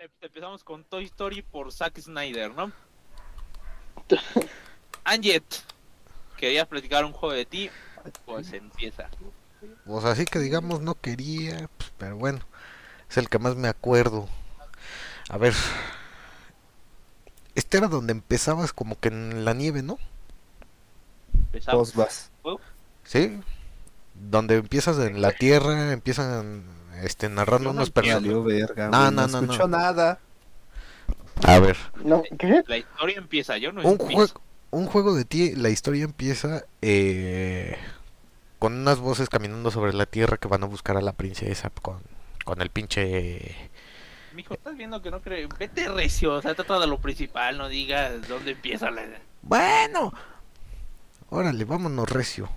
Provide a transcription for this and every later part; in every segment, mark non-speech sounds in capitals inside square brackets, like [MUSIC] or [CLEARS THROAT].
Vale, pues empezamos con Toy Story por Zack Snyder, ¿no? [LAUGHS] Anjet, querías platicar un juego de ti, pues empieza. Pues así que digamos no quería, pues, pero bueno, es el que más me acuerdo. A ver, este era donde empezabas como que en la nieve, ¿no? Vas. Sí, donde empiezas en la tierra, empiezan este narrando no unos personajes. No, no, no, no, escucho no. nada. A ver, No, ¿qué? La historia empieza, yo no un empiezo. juego, un juego de ti, la historia empieza eh, con unas voces caminando sobre la tierra que van a buscar a la princesa con, con el pinche Mijo, estás viendo que no cree. Vete recio, o sea, trata de lo principal, no digas dónde empieza la. Bueno, órale, vámonos recio.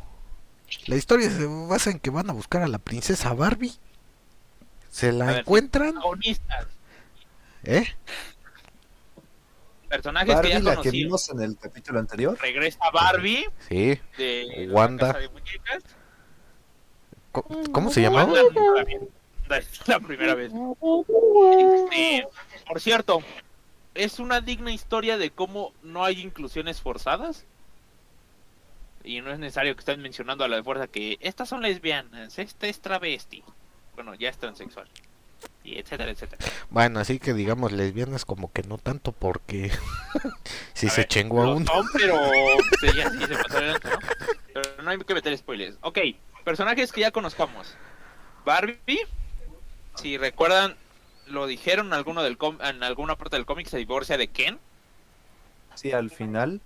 La historia se basa en que van a buscar a la princesa Barbie. Se la ver, encuentran, Protagonistas, ¿eh? personajes Barbie, que ya la que vimos en el capítulo anterior. Regresa Barbie Sí. de Wanda. de ¿Cómo se llamaba? La vi. Es la primera vez. [LAUGHS] Este, por cierto, es una digna historia de cómo no hay inclusiones forzadas. Y no es necesario que estén mencionando a la de fuerza que estas son lesbianas, este es travesti. Bueno, ya es transexual. Y etcétera, etcétera. Bueno, así que digamos lesbianas como que no tanto porque [LAUGHS] si A se ver, chengó a uno. son, pero sí, ya sí se pasó adelante, ¿no? Pero no hay que meter spoilers. Ok, personajes que ya conozcamos. Barbie, si recuerdan, lo dijeron en, alguno del com- en alguna parte del cómic, se divorcia de Ken. Sí, al final.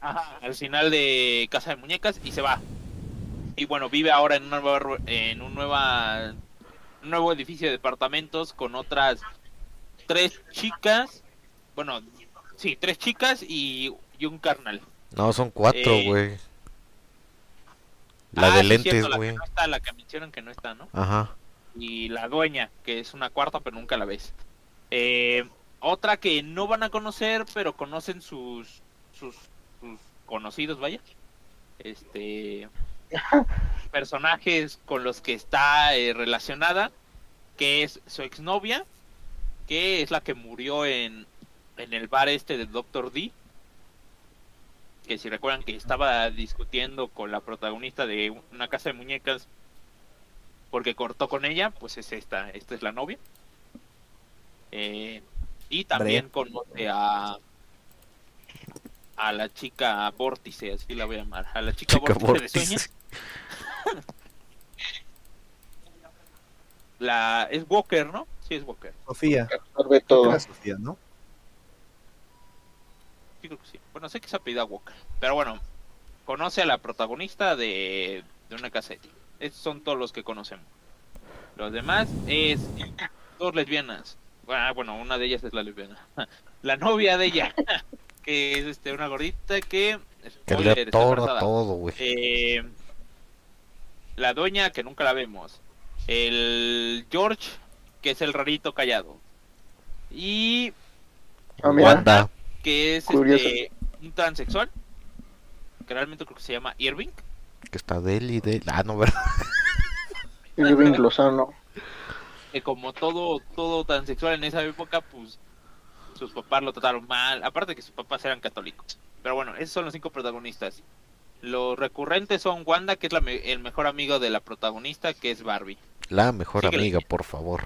al final de Casa de Muñecas y se va. Y bueno, vive ahora en, una nueva en un nueva, un nuevo edificio de departamentos con otras tres chicas. Bueno, sí, tres chicas y, y un carnal. No, son cuatro, Eh, güey. La Ah, de lentes, cierto, la que güey. no está, la que mencionan que no está, ¿no? Ajá. Y la dueña, que es una cuarta, pero nunca la ves. Eh, otra que no van a conocer, pero conocen sus, sus, sus conocidos, vaya. Este. [LAUGHS] personajes con los que está eh, relacionada, que es su exnovia, que es la que murió en, en el bar este del Doctor D. Que si recuerdan que estaba discutiendo con la protagonista de una casa de muñecas porque cortó con ella, pues es esta, esta es la novia. Eh, y también conoce a a la chica vórtice, así la voy a llamar, a la chica, Chica vórtice, de sueños. La es Walker, ¿no? Sí es Walker. Sofía. Absorbe todo. Sofía, ¿no? Sí, creo que sí. Bueno, sé que se apellida Walker. Pero bueno, conoce a la protagonista de, de una ti. Estos son todos los que conocemos. Los demás es dos lesbianas. Ah, bueno, una de ellas es la lesbiana. [LAUGHS] La novia de ella, [LAUGHS] que es este una gordita que... Que le atora todo, güey. Eh, la dueña que nunca la vemos. El George, que es el rarito callado. Y mira. Wanda. que es este, un transexual. Que realmente creo que se llama Irving. Que está de él y de. Ah, no, ¿verdad? [LAUGHS] Irving Lozano. Que como todo, todo transexual en esa época, pues sus papás lo trataron mal. Aparte que sus papás eran católicos. Pero bueno, esos son los cinco protagonistas. Los recurrentes son Wanda, que es la me- el mejor amigo de la protagonista, que es Barbie. La mejor Síguele. amiga, por favor.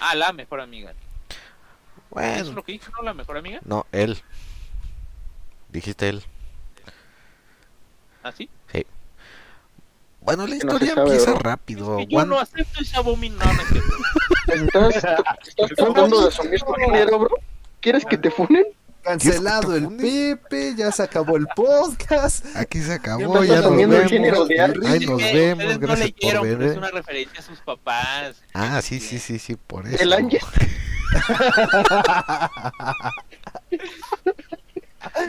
Ah, la mejor amiga. ¿Eso es Bueno, lo que dijo, no? La mejor amiga. no, él. Dijiste él. ¿Ah, sí? Bueno, la no historia sabe, empieza rápido. Es que yo Wanda- no acepto esa abominación. No, no es cierto. ¿Estás, estás [LAUGHS] tratando de asumir tu dinero, bro? ¿Quieres que te funen? Cancelado el Pepe, ya se acabó el podcast. Aquí se acabó, ya nos vemos. Ahí nos vemos, no gracias leyeron, por pero ver. es una referencia a sus papás. Ah, sí, sí, sí, sí, por eso. El Ángel.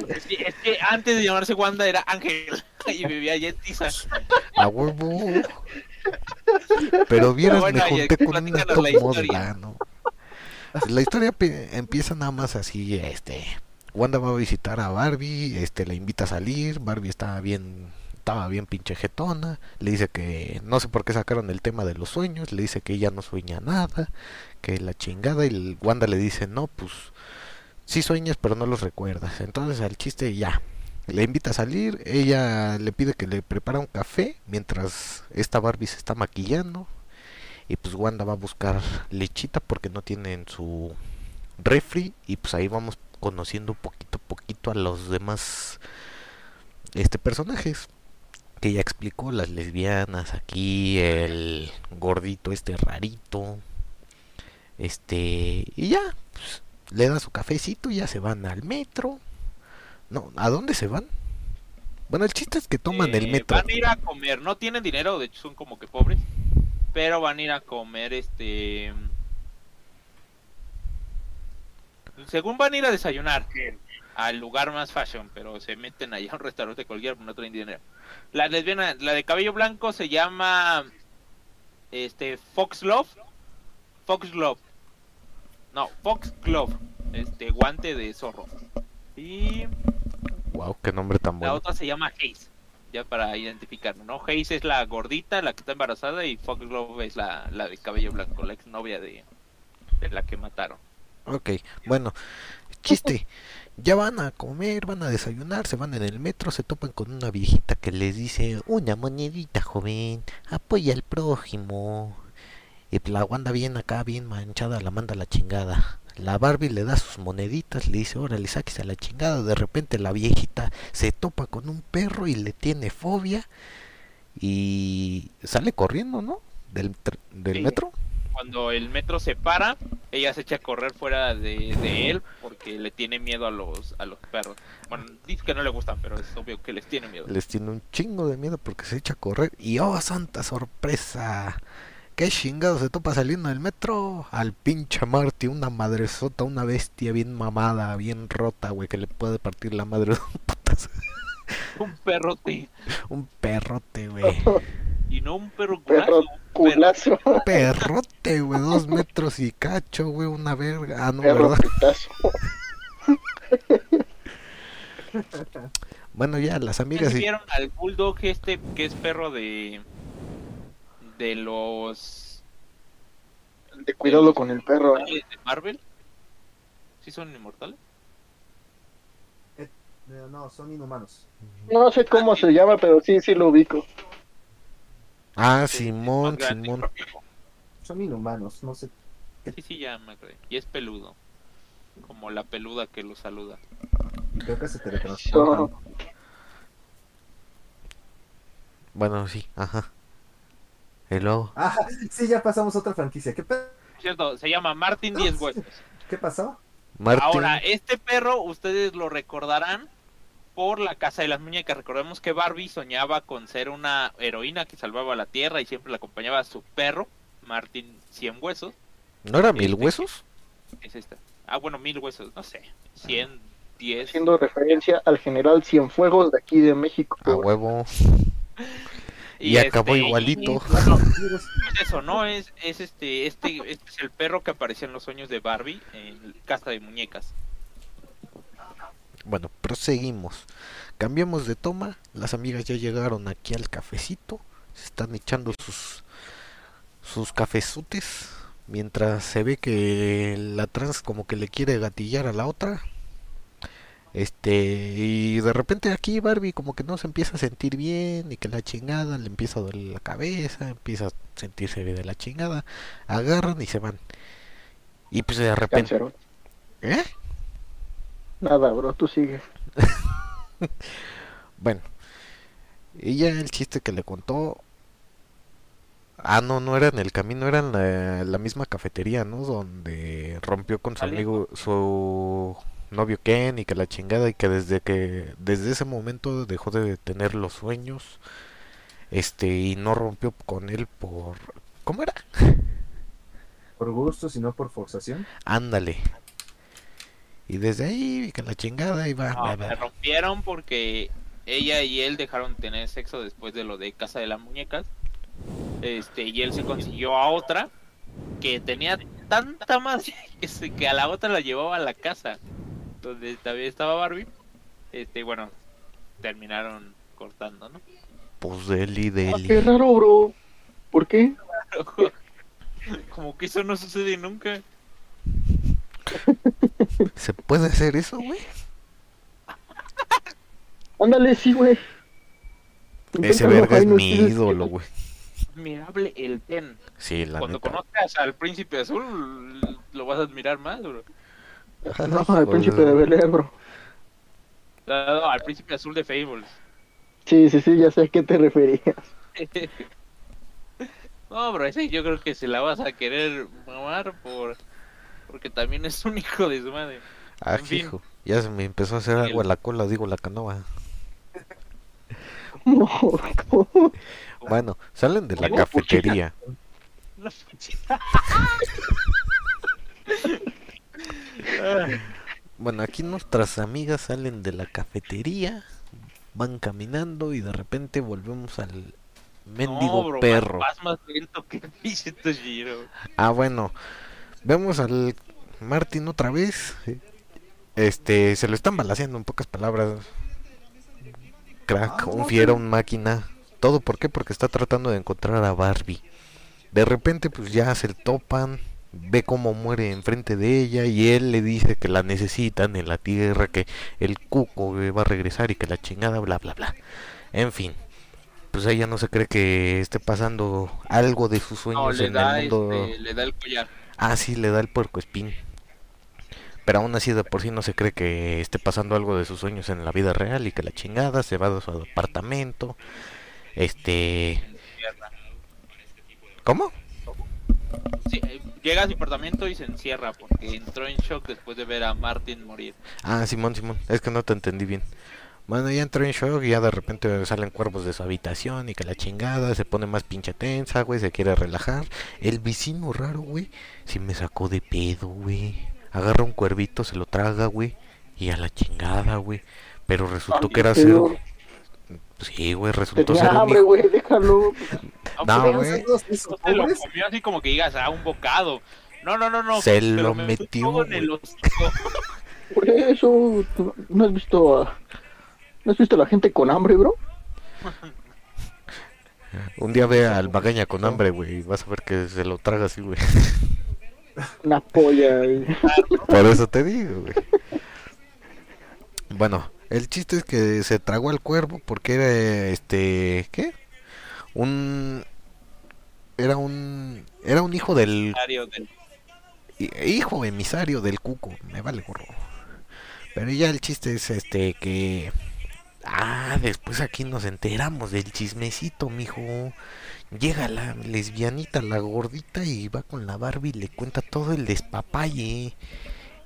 Es que, es que antes de llamarse Wanda era Ángel [LAUGHS] y vivía allá en Tiza. A huevo. Pero vieras, Bueno, me junté con una platícanos la historia. empieza nada más así, este... Wanda va a visitar a Barbie, este, la invita a salir, Barbie está bien estaba bien pinche jetona, le dice que no sé por qué sacaron el tema de los sueños, le dice que ella no sueña nada, que la chingada y Wanda le dice, no, pues sí sueñas pero no los recuerdas. Entonces al chiste ya, le invita a salir, ella le pide que le prepara un café mientras esta Barbie se está maquillando y pues Wanda va a buscar lechita porque no tiene en su refri y pues ahí vamos conociendo poquito a poquito a los demás este personajes que ya explicó las lesbianas aquí el gordito este rarito este y ya pues, le da su cafecito y ya se van al metro. No a dónde se van bueno el chiste es que toman el Eh, metro. Van a ir a comer, no tienen dinero, de hecho son como que pobres, pero van a ir a comer este... Según van a ir a desayunar al lugar más fashion, pero se meten allá a un restaurante cualquiera, no traen dinero. La lesbiana, la de cabello blanco se llama este Fox Glove. Fox Glove. No, Fox Glove. Este guante de zorro. Y wow qué nombre tan la bueno otra se llama Haze, ya para identificarlo, ¿no? Haze es la gordita, la que está embarazada, y Foxglove es la, la de cabello blanco, la exnovia de, de la que mataron. Ok, bueno, chiste. Ya van a comer, van a desayunar, se van en el metro, se topan con una viejita que les dice, una monedita, joven, apoya al prójimo. Y la Wanda bien acá, bien manchada, la manda a la chingada. La Barbie le da sus moneditas, le dice, órale, sáquese a la chingada. De repente la viejita se topa con un perro y le tiene fobia. Y sale corriendo, ¿no? Del, tr- del Sí. metro. Cuando el metro se para, ella se echa a correr fuera de, de él porque le tiene miedo a los, a los perros. Bueno, dice que no le gustan, pero es obvio que les tiene miedo. les tiene un chingo de miedo porque se echa a correr y oh santa sorpresa qué chingado se topa saliendo del metro al pinche Marty una madresota una bestia bien mamada bien rota güey que le puede partir la madre de un putazo. Un perrote, un perrote güey [LAUGHS] y no un perro Perro culazo, un perro. culazo. perrote güey dos metros y cacho güey una verga ah no Perro verdad [LAUGHS] bueno ya las ¿Sí amigas y vieron al bulldog este que es perro de de los De cuidado con el perro. de Marvel? ¿Sí son inmortales? Eh, No, son inhumanos. No sé cómo se llama, pero sí, sí lo ubico. Ah Sí, Simón Simón. Son inhumanos, no sé. Sí, sí, ya me acordé. Y es peludo. Como la peluda que lo saluda. Creo que se teletransportan. [LAUGHS] bueno sí ajá y luego Ah, sí, ya pasamos a otra franquicia. ¿Qué, pe- cierto, se llama Martin 10 [LAUGHS] huesos. ¿Qué pasó? Martín Ahora, este perro, ustedes lo recordarán por la casa de las muñecas. Recordemos que Barbie soñaba con ser una heroína que salvaba la tierra y siempre la acompañaba a su perro, Martin 100 huesos. no era mil Este, huesos Es esta. Ah, bueno, mil huesos, no sé. 100, 10. Haciendo referencia al general Cienfuegos de aquí de México. a huevo y acabó igualito. y, bueno, es eso, ¿no? Es, es este, este, este es el perro que aparecía en los sueños de Barbie en Casa de Muñecas. Bueno, proseguimos. Cambiamos de toma. Las amigas ya llegaron aquí al cafecito. Se están echando sus sus cafezotes. Mientras se ve que la trans como que le quiere gatillar a la otra. Este, y de repente aquí Barbie como que no se empieza a sentir bien y que la chingada le empieza a doler la cabeza, empieza a sentirse de la chingada, agarran y se van. Y pues de repente. ¿eh? Nada, bro, tú sigue. [LAUGHS] Bueno, ella el chiste que le contó. Ah, no, no era en el camino, era en la, la misma cafetería, ¿no? Donde rompió con su amigo, su novio Ken y que la chingada y que desde que, desde ese momento dejó de tener los sueños, este, y no rompió con él por, ¿cómo era? Por gusto, sino por forzación. Ándale. Y desde ahí que la chingada iba. No, se rompieron porque ella y él dejaron de tener sexo después de lo de Casa de las Muñecas. Este, y él se consiguió a otra que tenía tanta más [LAUGHS] que, se- que a la otra la llevaba a la casa donde también estaba Barbie. Este, bueno, terminaron cortando, ¿no? pues deli, Ah, deli. qué raro, bro. ¿Por qué? [LAUGHS] Como que eso no sucede nunca. [LAUGHS] ¿Se puede hacer eso, güey? Ándale, sí, güey. Ese verga es mi ídolo, güey. Admirable el Ten. Sí, la Cuando neta. conozcas al príncipe azul, lo vas a admirar más, bro. No, Ay, el príncipe de Bel Air, bro. No, no, al príncipe azul de Fables. Sí, sí, sí, ya sé a qué te referías. [LAUGHS] No, bro, ese yo creo que se la vas a querer mamar por porque también es un [LAUGHS] hijo de su madre. Ah, en fin. hijo. Ya se me empezó a hacer agua la cola, digo, la canoa. [LAUGHS] No, no. Bueno, salen de la cafetería. La [LAUGHS] Bueno, aquí nuestras amigas salen de la cafetería, van caminando y de repente volvemos al mendigo no, bro, perro. Más lento que. Ah, bueno, vemos al Martín otra vez. Este, se lo están balaseando en pocas palabras. Crack, un fiero, un máquina. ¿Todo por qué? Porque está tratando de encontrar a Barbie. De repente, pues ya se topan, ve cómo muere enfrente de ella y él le dice que la necesitan en la tierra, que el cuco va a regresar y que la chingada, bla, bla, bla. En fin, pues ella no se cree que esté pasando algo de sus No, sueños le en da, el mundo. este, le da el collar. Ah, sí, le da el puerco espín. Pero aún así de por sí no se cree que esté pasando algo de sus sueños en la vida real y que la chingada se va de su apartamento. Este... ¿Cómo? Sí, eh, llega a su apartamento y se encierra porque entró en shock después de ver a Martin morir. Ah, Simón, Simón, es que no te entendí bien. Bueno, ya entró en shock y ya de repente salen cuervos de su habitación y que la chingada se pone más pinche tensa, güey, se quiere relajar. El vecino raro, güey, sí me sacó de pedo, güey. Agarra un cuervito, se lo traga, güey, y a la chingada, güey. Pero resultó que era Pero cero. Sí, güey, resultó Tenía ser un hambre, hijo. güey, déjalo. [LAUGHS] No, pero güey. No se lo comió así como que digas, ah, un bocado. No, no, no, no. Se pero lo me metió, todo en el hocico. Por eso, ¿tú ¿no has visto a... ¿No has visto a la gente con hambre, bro? Un día ve al Magaña con hambre, güey, y vas a ver que se lo traga así, güey. Una polla. y- Por eso te digo, güey. Bueno, el chiste es que se tragó al cuervo porque era este, ¿qué? Un era un era un hijo del hijo emisario del cuco, me vale gorro. Pero ya el chiste es este que ah, después aquí nos enteramos del chismecito, mijo. Llega la lesbianita, la gordita y va con la Barbie y le cuenta todo el despapalle.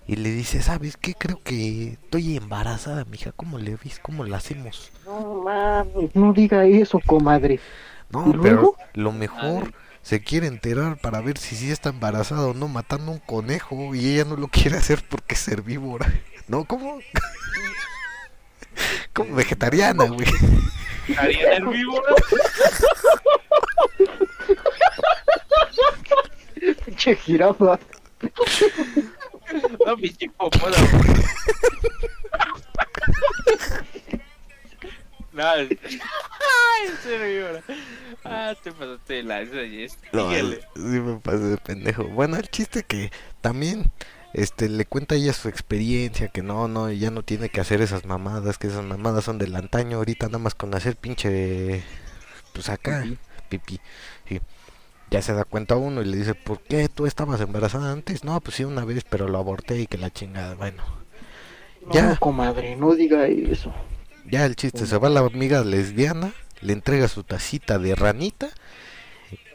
Y le dice, ¿sabes qué? Creo que estoy embarazada, mija. ¿Cómo le ves? ¿Cómo la hacemos? No mames, no diga eso, comadre. No, ¿Y pero luego? lo mejor se quiere enterar para ver si sí está embarazada o no, matando un conejo. Y ella no lo quiere hacer porque es herbívora. [LAUGHS] ¿No? ¿Cómo? [LAUGHS] Como vegetariana, güey. Vivo, ¿no? Pinche jirafa. No, mi chico, puedo. No, en serio. Ah, te pasaste de la Jess. No, Síguele. sí me pasé de pendejo. Bueno, el chiste que también este le cuenta a ella su experiencia, que no, no, ya no tiene que hacer esas mamadas, que esas mamadas son del antaño, ahorita nada más con hacer pinche pues acá, pipí. Sí. Ya se da cuenta uno y le dice, "¿Por qué tú estabas embarazada antes?" No, pues sí una vez, pero lo aborté y que la chingada, bueno. No, Ya. comadre, no diga eso. Ya el chiste, se va la amiga lesbiana, le entrega su tacita de ranita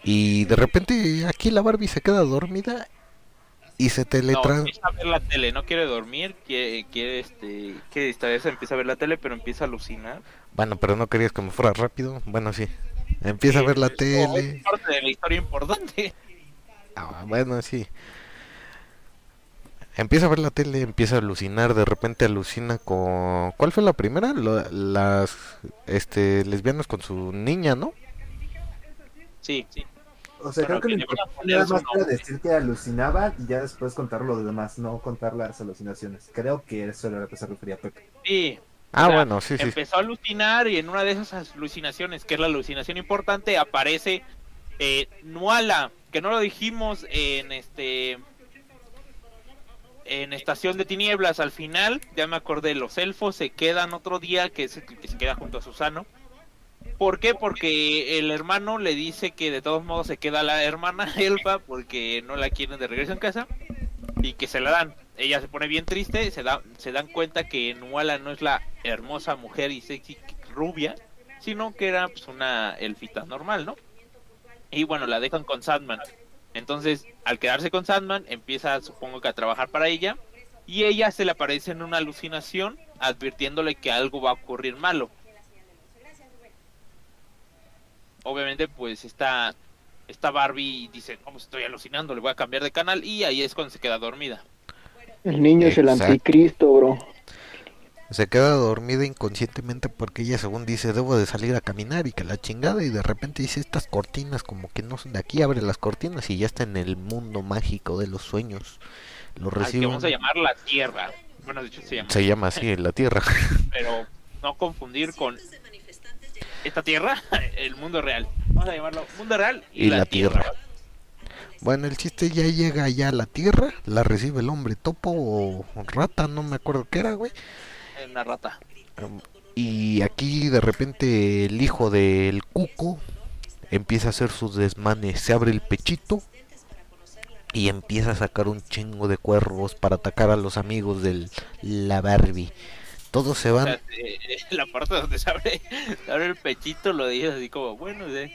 y de repente aquí la Barbie se queda dormida y se No, empieza a ver la tele, no quiere dormir, quiere, quiere este, quiere distraerse, empieza a ver la tele, pero empieza a alucinar. Bueno, pero no querías que me fuera rápido. Bueno, sí. Empieza a ver la tele. es parte de la historia importante. Ah, bueno, sí. Empieza a ver la tele, empieza a alucinar, de repente alucina con... ¿Cuál fue la primera? Lo- las este lesbianas con su niña, ¿no? Sí, sí. O sea, creo que lo que a importante era más decir que alucinaba y ya después contar lo demás, no contar las alucinaciones. Creo que eso era lo que se refería Pepe. Sí, Ah, O sea, bueno, sí, sí. empezó a alucinar y en una de esas alucinaciones, que es la alucinación importante, aparece eh, Nuala, que no lo dijimos en este en Estación de Tinieblas. Al final, ya me acordé, los elfos se quedan otro día, que es el que se queda junto a Susano. ¿Por qué? Porque el hermano le dice que de todos modos se queda la hermana [LAUGHS] elfa porque no la quieren de regreso en casa y que se la dan. Ella se pone bien triste, se, da, se dan cuenta que Nuala no es la hermosa mujer y sexy rubia, sino que era pues, una elfita normal, ¿no? Y bueno, la dejan con Sandman. Entonces, al quedarse con Sandman, empieza, supongo que a trabajar para ella. Y ella se le aparece en una alucinación, advirtiéndole que algo va a ocurrir malo. Obviamente, pues esta, esta Barbie dice, no, pues estoy alucinando, le voy a cambiar de canal. Y ahí es cuando se queda dormida. El niño es el anticristo, bro. Se queda dormida inconscientemente porque ella según dice debo de salir a caminar y que la chingada y de repente dice estas cortinas como que no son de aquí, abre las cortinas y ya está en el mundo mágico de los sueños. Lo recibe. vamos a llamar la Tierra. Bueno, de hecho se llama. Se llama así, la Tierra. Pero no confundir con esta Tierra, [LAUGHS] el mundo real. Vamos a llamarlo mundo real y, Y la Tierra. Bueno, el chiste ya llega ya a la Tierra, la recibe el hombre topo o rata, no me acuerdo qué era, güey. Una rata. Y aquí de repente el hijo del cuco empieza a hacer sus desmanes, se abre el pechito y empieza a sacar un chingo de cuervos para atacar a los amigos de la Barbie. Todos se O van, sea, eh, [LAUGHS] eh, la parte donde se abre, se abre el pechito, lo dices así como, bueno, de-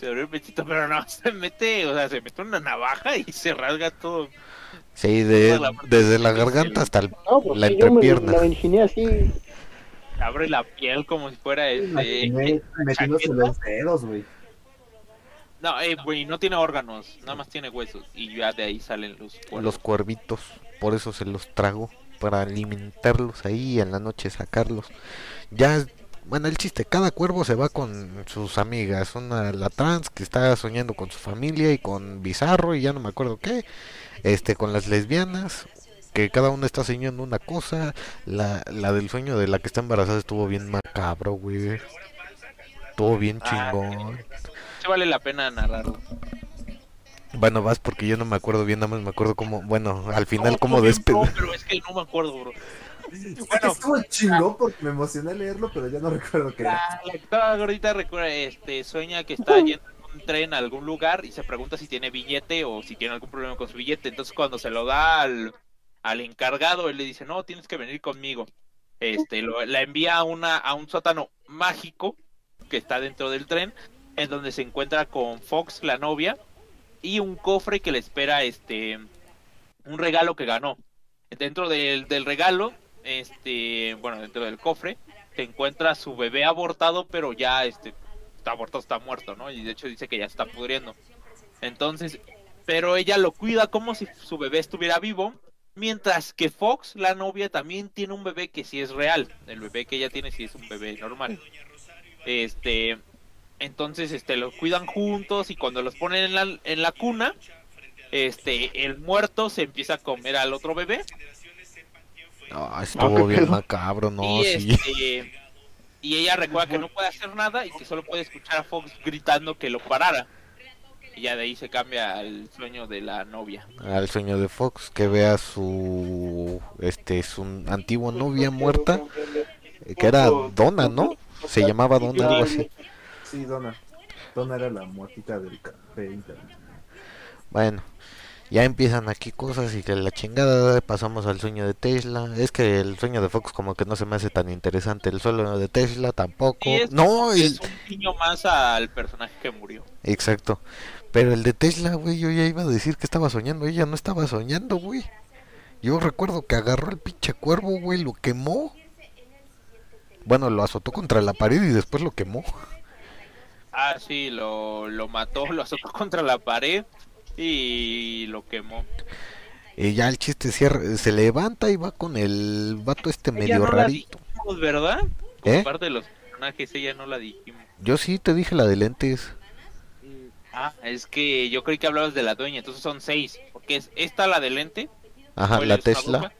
se abre el pechito, pero no, [LAUGHS] se mete, o sea, se mete una navaja y se rasga todo. sí, de- la desde la garganta hasta el- No, pues la sí, yo me entrepierna. la así. Abre la piel como si fuera este. Imaginé metiéndose los dedos, güey. No, eh, güey, no tiene órganos, nada más tiene huesos. Y ya de ahí salen los cuernos. los cuervitos, por eso se los trago, para alimentarlos ahí y en la noche sacarlos. Ya, bueno, el chiste, cada cuervo se va con sus amigas, una la trans que está soñando con su familia y con Bizarro y ya no me acuerdo qué, este con las lesbianas que cada una está soñando una cosa, la, la del sueño de la que está embarazada estuvo bien macabro, güey. Estuvo bien Ah, chingón. Sí vale la pena narrarlo. Bueno, vas porque yo no me acuerdo bien, nada más me acuerdo cómo, bueno, al final No, cómo despedir. bro, Pero es que no me acuerdo, bro. Bueno, estuvo chingón porque me emocioné leerlo, pero ya no [LAUGHS] recuerdo qué era. La, la que estaba gordita recuerda, este, sueña que está yendo en un tren a algún lugar y se pregunta si tiene billete o si tiene algún problema con su billete. Entonces cuando se lo da al, al encargado, él le dice, no, tienes que venir conmigo. Este, lo- la envía a, una, a un sótano mágico que está dentro del tren, en donde se encuentra con Fox, la novia, y un cofre que le espera este un regalo que ganó. Dentro del, del regalo, este, bueno, dentro del cofre, se encuentra su bebé abortado, pero ya este está abortado, está muerto, ¿no? Y de hecho dice que ya está pudriendo. Entonces, pero ella lo cuida como si su bebé estuviera vivo, mientras que Fox, la novia, también tiene un bebé que sí es real. El bebé que ella tiene sí es un bebé normal. Este, entonces, este, los cuidan juntos y cuando los ponen en la, en la cuna, este, el muerto se empieza a comer al otro bebé No, estuvo bien pedo. macabro, no, y, sí. este, y ella recuerda que no puede hacer nada y que solo puede escuchar a Fox gritando que lo parara. Y ya de ahí se cambia al sueño de la novia. Al sueño de Fox, que vea su, este, su antigua novia muerta, eh, que era Donna, ¿no? Se llamaba Donna, algo así. Sí, Donna. Donna era la muertita del café internet. Bueno, ya empiezan aquí cosas y que la chingada pasamos al sueño de Tesla. Es que el sueño de Fox como que no se me hace tan interesante. El sueño de Tesla tampoco. Es, No, el, es un niño más al personaje que murió. exacto. Pero el de Tesla, güey, yo ya iba a decir que estaba soñando. Ella no estaba soñando, güey. Yo recuerdo que agarró el pinche cuervo, güey, lo quemó. Bueno, lo azotó contra la pared y después lo quemó. Ah, sí, lo, lo mató, lo azotó [LAUGHS] contra la pared y lo quemó. Y ya el chiste cierra, se levanta y va con el vato este medio no la rarito. dijimos, ¿verdad? Como ¿Eh? parte de los personajes, ella no la dijimos. Yo sí te dije la de lentes. Ah, es que yo creí que hablabas de la dueña, entonces son seis. Porque es esta la de lente, Ajá, la Tesla.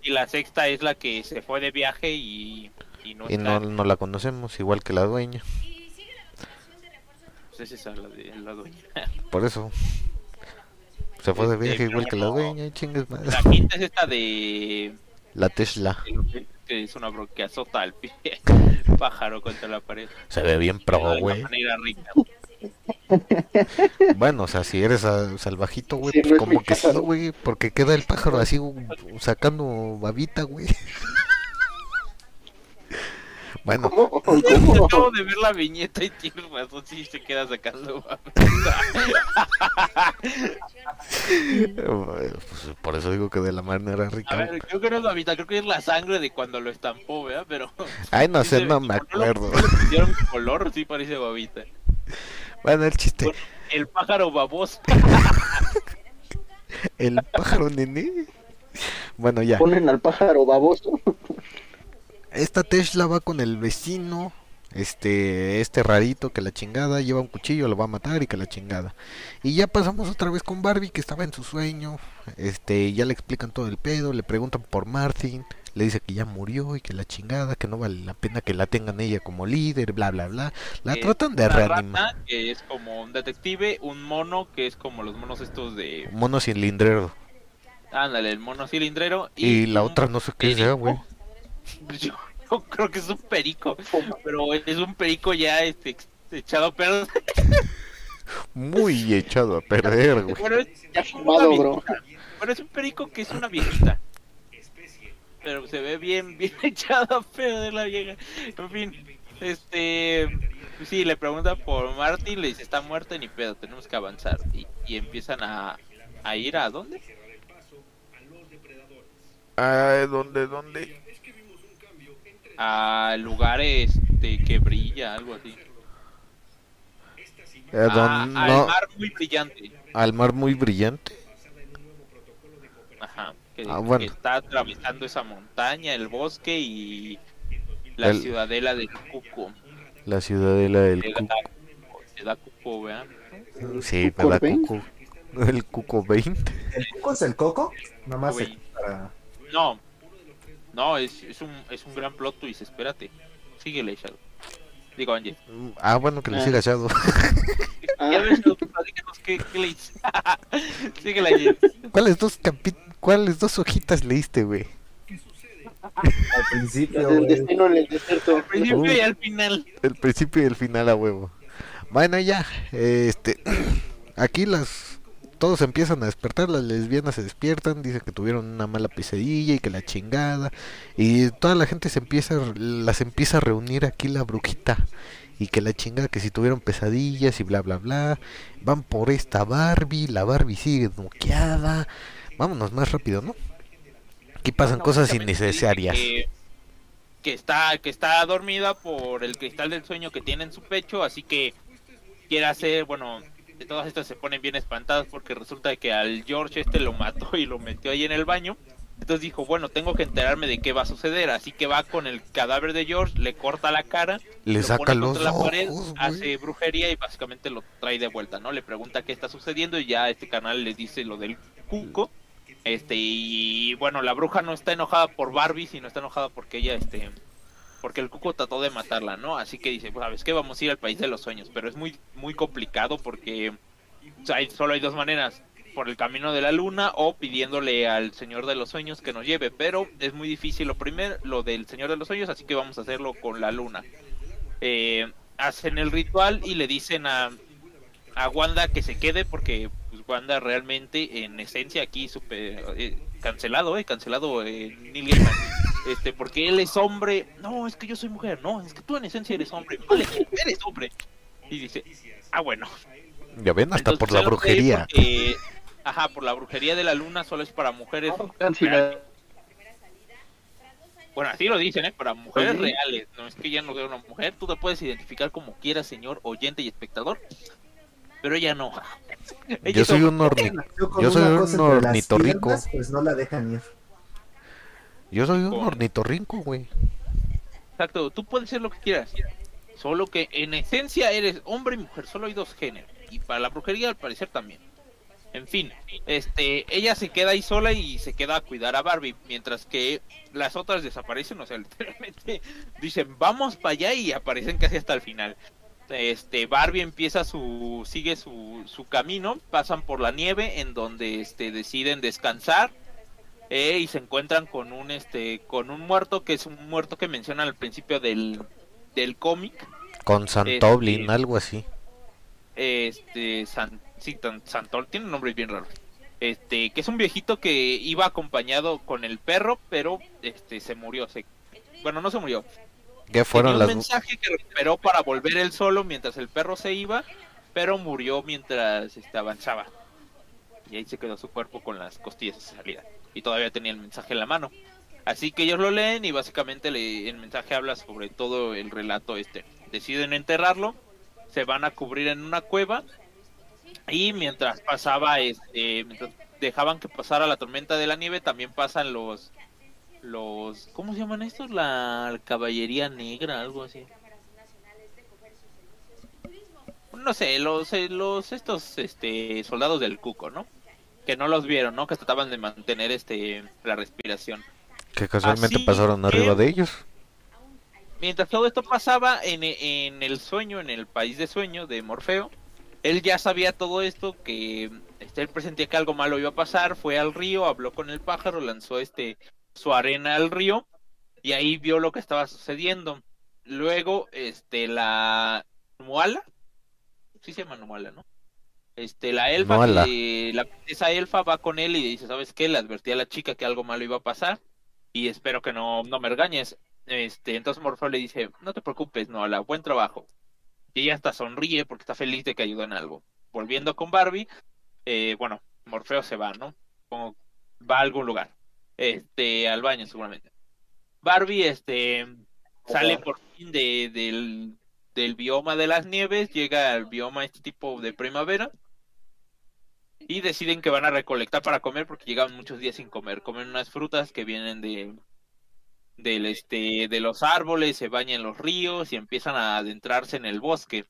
y la sexta es la que se fue de viaje y y no Y no la conocemos, igual que la dueña. Pues es esa la de la dueña. [LAUGHS] Por eso. Se fue de Este, viaje igual que la dueña, chingues. La quinta es esta de La Tesla. que es una bro que azota al pie [LAUGHS] pájaro contra la pared. Se ve bien pro, güey. [LAUGHS] Bueno, o sea, si eres salvajito, güey, Sí, pues no como que sí, güey. Porque queda el pájaro así sacando babita, güey. Bueno, ¿Cómo? [LAUGHS] ¿Cómo? Acabo de ver la viñeta y tienes razón, sí se queda sacando. pues, [LAUGHS] por eso digo que de la manera A rica. ver, creo que no es la mitad, creo que es la sangre de cuando lo estampó, ¿verdad? Pero. [LAUGHS] Ay, no sí sé, no me acuerdo. pusieron color, sí parece babita. Bueno, el chiste. El pájaro baboso. El pájaro nene. Bueno, ya. Ponen al pájaro baboso. Esta Tesla va con el vecino. Este, este rarito que la chingada lleva un cuchillo, lo va a matar y que la chingada. Y ya pasamos otra vez con Barbie que estaba en su sueño. Este, ya le explican todo el pedo, le preguntan por Martin, le dice que ya murió y que la chingada, que no vale la pena que la tengan ella como líder, bla bla bla. La tratan de reanimar. que es como un detective, un mono que es como los monos estos de. Mono cilindrero. Ándale, el mono cilindrero. Y la un otra no sé qué sea, güey. [LAUGHS] Yo, yo creo que es un perico, pero es un perico ya este, echado a perder. Muy echado a perder, güey. Bueno, es, Ya fumado, bro. Pero es un perico que es una viejita. Pero se ve bien, bien [LAUGHS] echado a perder la vieja. En fin, este. pues sí, le pregunta por Martin, le dice: Está muerta, ni pedo, tenemos que avanzar. Y, y empiezan a, a ir a dónde? Ay, ¿dónde, dónde? A lugares de que brilla, algo así. Eh, A- don- al no, mar muy brillante. al mar muy brillante. Ajá, que, Ah, bueno. que está atravesando esa montaña, el bosque y la El- ciudadela del Cuco. La ciudadela del Le Cuco. da Cuco, ¿verdad? Sí, ¿Cuco ¿verdad, Veinte? Cuco? El Cuco 20. ¿El coco es el coco? Nada más para... No, no, es, es, un, es un gran plot twist, espérate. Síguele, Shadow. Digo, Ángel. Ah, bueno, que le Ah. siga echado. Ah, [LAUGHS] Ya ves, Shadow, platícanos qué, qué le hice. [LAUGHS] Síguele, Ángel. ¿Cuáles dos capi- ¿Cuáles dos hojitas leíste, güey? Al principio, güey. destino en el desierto. Al principio y al final. El principio y el final a huevo. Bueno, ya, este, [CLEARS THROAT] aquí las, todos empiezan a despertar, las lesbianas se despiertan, dicen que tuvieron una mala pesadilla y que la chingada, y toda la gente se empieza, las empieza a reunir aquí la brujita, y que la chingada, que si tuvieron pesadillas y bla bla bla, van por esta Barbie, la Barbie sigue noqueada, vámonos más rápido, ¿no? Aquí pasan cosas innecesarias. Que, que está que está dormida por el cristal del sueño que tiene en su pecho, así que quiere hacer, bueno, de todas estas se ponen bien espantadas porque resulta que al George este lo mató y lo metió ahí en el baño. Entonces dijo, bueno, tengo que enterarme de qué va a suceder, así que va con el cadáver de George, le corta la cara, Le lo saca pone los contra la pared, ojos, güey. hace brujería y básicamente lo trae de vuelta, ¿no? Le pregunta qué está sucediendo y ya este canal le dice lo del cuco. Este, y bueno, la bruja no está enojada por Barbie, sino está enojada porque ella, este, porque el cuco trató de matarla, ¿no? Así que dice, pues, ¿sabes qué? Vamos a ir al país de los sueños, pero es muy, muy complicado porque hay- solo hay dos maneras, por el camino de la luna o pidiéndole al Señor de los Sueños que nos lleve, pero es muy difícil lo primero, lo del Señor de los Sueños, así que vamos a hacerlo con la luna. Eh, hacen el ritual y le dicen a, a Wanda que se quede porque pues, Wanda realmente en esencia aquí super eh, cancelado, eh, cancelado eh, Neil Gaiman. [LAUGHS] Este, porque él es hombre, no, es que yo soy mujer, no, es que tú en esencia eres hombre, vale, eres hombre. Y dice, ah bueno, Ya ven, hasta entonces, por la brujería. porque- ajá, por la brujería de la luna solo es para mujeres. Cancela- Bueno, así lo dicen, ¿eh? Para mujeres Oye. reales. No es que ya no sea una mujer. Tú te puedes identificar como quieras, señor oyente y espectador. Pero ella no. Yo soy un orni... Yo soy un cosa entre las ornitorrinco. piernas, Pues no la dejan ir. Yo soy un Con- ornitorrinco, güey. Exacto, tú puedes ser lo que quieras. Solo que en esencia eres hombre y mujer. Solo hay dos géneros. Y para la brujería, al parecer, también. En fin, este, ella se queda ahí sola y se queda a cuidar a Barbie, mientras que las otras desaparecen, o sea, [LAUGHS] literalmente dicen, vamos para allá y aparecen casi hasta el final. Este, Barbie empieza su, sigue su, su camino, pasan por la nieve en donde este, deciden descansar eh, y se encuentran con un, este, con un muerto que es un muerto que mencionan al principio del, del cómic. Con Santoblin, Este- algo así. Este, San, sí, Santol, tiene un nombre bien raro. Este, que es un viejito que iba acompañado con el perro, pero este se murió. Se, bueno, no se murió. Ya fueron Tenía un las... mensaje que lo esperó para volver él solo mientras el perro se iba, pero murió mientras este, avanzaba. Y ahí se quedó su cuerpo con las costillas de salida. Y todavía tenía el mensaje en la mano. Así que ellos lo leen y básicamente le- el mensaje habla sobre todo el relato este. Deciden enterrarlo, se van a cubrir en una cueva y mientras pasaba, este, mientras dejaban que pasara la tormenta de la nieve, también pasan los, los, ¿cómo se llaman estos? La caballería negra, algo así. No sé, los, eh, los, estos, este, soldados del cuco, ¿no? Que no los vieron, ¿no? Que trataban de mantener, este, la respiración. Que casualmente Así pasaron que- arriba de ellos. Mientras todo esto pasaba en, en el sueño, en el país de sueño de Morfeo, él ya sabía todo esto, que este, él presentía que algo malo iba a pasar, fue al río, habló con el pájaro, lanzó este su arena al río y ahí vio lo que estaba sucediendo. Luego, este, la Nuala, sí se llama Nuala, ¿no? Este, la elfa, Nuala. que- la esa elfa va con él y dice, ¿sabes qué? Le advertí a la chica que algo malo iba a pasar y espero que no, no me regañes. Este, entonces Morfeo le dice, no te preocupes, Nuala, buen trabajo. Y ella hasta sonríe porque está feliz de que ayudó en algo. Volviendo con Barbie, eh, bueno, Morfeo se va, ¿no? Como va a algún lugar. Este, al baño seguramente. Barbie, este, sale por fin de, del, del bioma de las nieves, llega al bioma este tipo de primavera. Y deciden que van a recolectar para comer porque llegaban muchos días sin comer. Comen unas frutas que vienen de, del este de los árboles, se bañan en los ríos y empiezan a adentrarse en el bosque.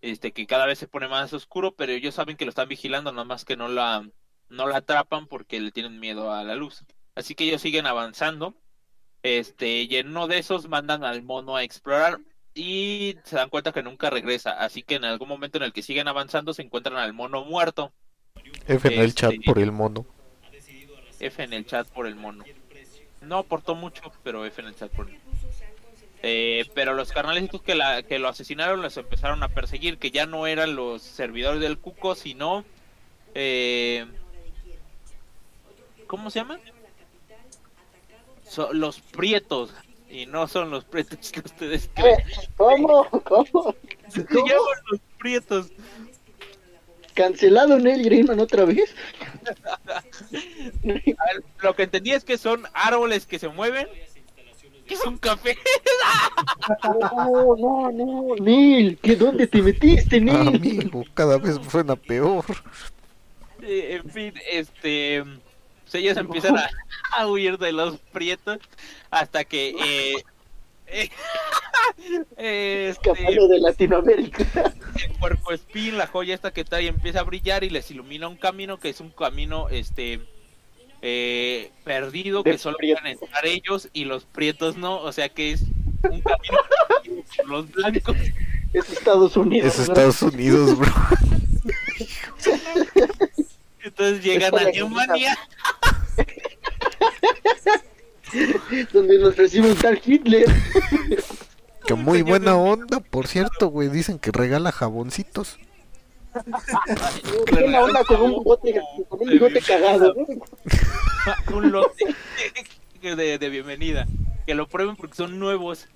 Este que cada vez se pone más oscuro, pero ellos saben que lo están vigilando, nada más que no la no la atrapan porque le tienen miedo a la luz. Así que ellos siguen avanzando. Este, y en uno de esos mandan al mono a explorar y se dan cuenta que nunca regresa. Así que en algún momento en el que siguen avanzando se encuentran al mono muerto. F en el Este- chat por el mono. F en el chat por el mono. No aportó mucho, pero F en el chat por el eh, pero los carnales estos que, la, que lo asesinaron los empezaron a perseguir, que ya no eran los servidores del cuco, sino... Eh, ¿Cómo se llaman? So- los prietos. Y no son los prietos que ustedes creen. ¿Cómo? ¿Cómo? Se llaman los prietos. ¿Cancelado Neil Gaiman otra vez? Ver, Lo que entendí es que son árboles que se mueven. Que es un café. No, no, no, Neil, ¿qué, ¿dónde te metiste, Neil? Amigo, cada vez suena peor. Eh, en fin, este. Ellos empiezan a, [LAUGHS] a huir de los prietos hasta que. Eh, [LAUGHS] eh, este, Escapando de Latinoamérica. el cuerpo espín, la joya esta que trae empieza a brillar y les ilumina un camino que es un camino este eh, perdido De que solo prietos. pueden entrar ellos y los prietos no, o sea que es un camino por los blancos. Es Estados Unidos. Es ¿verdad? Estados Unidos, bro. [LAUGHS] Entonces llegan a que Neumania. [LAUGHS] Donde nos recibe un tal Hitler. Que muy buena onda, por cierto, güey. Dicen que regala jaboncitos. Qué la onda con un bigote, con un bigote cagado. [LAUGHS] un lote [LAUGHS] de, de bienvenida. Que lo prueben porque son nuevos.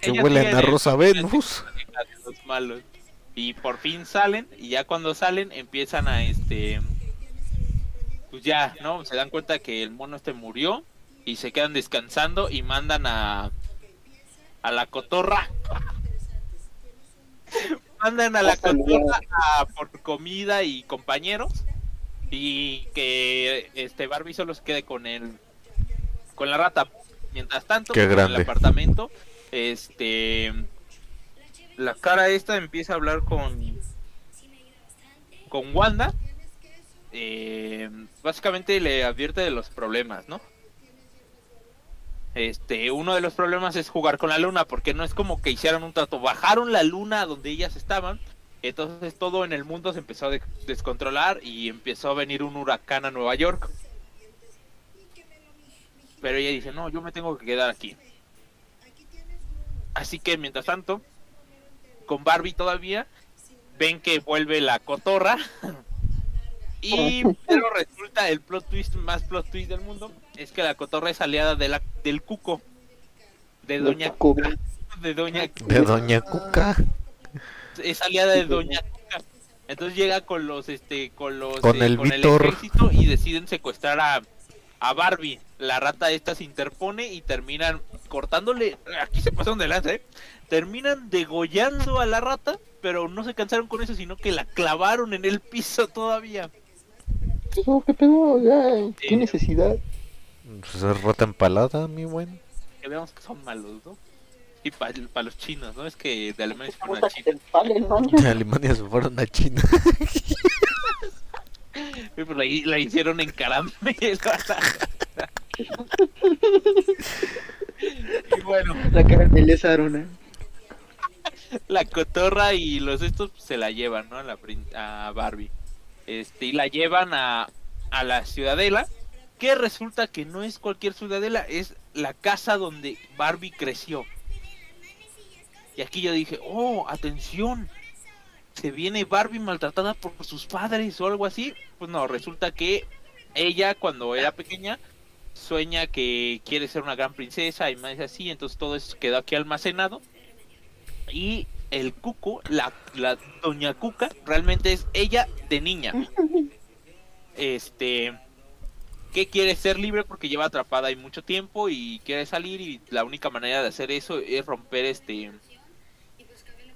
Que huelen a Rosa Venus. los malos. Y por fin salen, y ya cuando salen empiezan a este pues ya, ¿no? Se dan cuenta que el mono este murió y se quedan descansando y mandan a a la cotorra. [LAUGHS] mandan a la cotorra a por comida y compañeros y que este Barbie solo se quede con el con la rata. Mientras tanto, Qué pues, en el apartamento, este la cara esta empieza a hablar con con Wanda, eh, básicamente le advierte de los problemas, ¿no? Este, uno de los problemas es jugar con la luna, porque no es como que hicieron un trato, bajaron la luna donde ellas estaban, entonces todo en el mundo se empezó a de- descontrolar y empezó a venir un huracán a Nueva York. Pero ella dice, no, yo me tengo que quedar aquí. Así que mientras tanto, con Barbie todavía, ven que vuelve la cotorra. Y [LAUGHS] pero resulta el plot twist más plot twist del mundo es que la cotorra es aliada de la, del cuco. De doña Cuca. de doña De Doña Cuca. es aliada de Doña Cuca. Entonces llega con los este con los Con eh, el con ejército y deciden secuestrar a, a Barbie. La rata esta se interpone y terminan cortándole, aquí se pasaron de lanza, ¿eh? Terminan degollando a la rata, pero no se cansaron con eso, sino que la clavaron en el piso todavía. No, ¿Qué pedo? Ya, ¿Qué necesidad? Pues es rota empalada, mi buen. Que veamos que son malos, ¿no? Y para los chinos, ¿no? Es que de Alemania se fueron a China. [LAUGHS] De Alemania se fueron a China. Y pues la, la hicieron en caramelo. [LAUGHS] y bueno, La caramelizaron, ¿eh? La cotorra y los estos pues, se la llevan, ¿no? A, la, a Barbie. Este, y la llevan a, a la ciudadela, que resulta que no es cualquier ciudadela, es la casa donde Barbie creció. Y aquí yo dije, oh, atención, se viene Barbie maltratada por sus padres o algo así. Pues no, resulta que ella cuando era pequeña sueña que quiere ser una gran princesa y más así, entonces todo eso quedó aquí almacenado. Y el cuco, la, la doña Cuca, realmente es ella de niña. Este, que quiere ser libre porque lleva atrapada ahí mucho tiempo y quiere salir y la única manera de hacer eso es romper este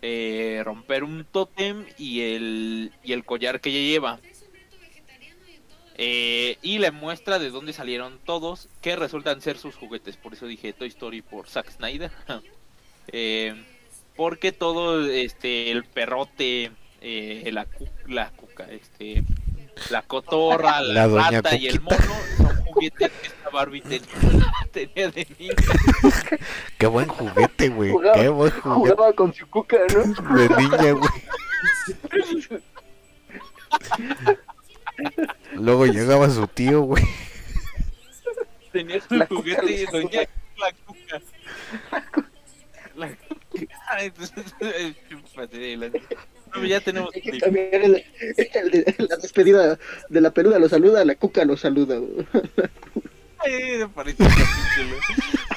eh, romper un tótem y el y el collar que ella lleva. Eh, y le muestra de dónde salieron todos que resultan ser sus juguetes. Por eso dije Toy Story por Zack Snyder. [LAUGHS] Eh, porque todo este el perrote eh, la, cu- la cuca este la cotorra la, La rata y el Cuquita. mono son juguetes que esta Barbie ten- [LAUGHS] tenía de niña [LAUGHS] Qué buen juguete, güey. Jugaba- Qué buen juguete Jugaba con su cuca, ¿no? de niña, güey. Luego llegaba su tío, güey. Tenía su La juguete y doña la cuca. La cuca. Ay, entonces, eh, chúpate de la- [LAUGHS] No, ya tenemos. Hay que cambiar el- el de- la despedida de la peluda lo saluda, la cuca lo saluda. Ay, parece.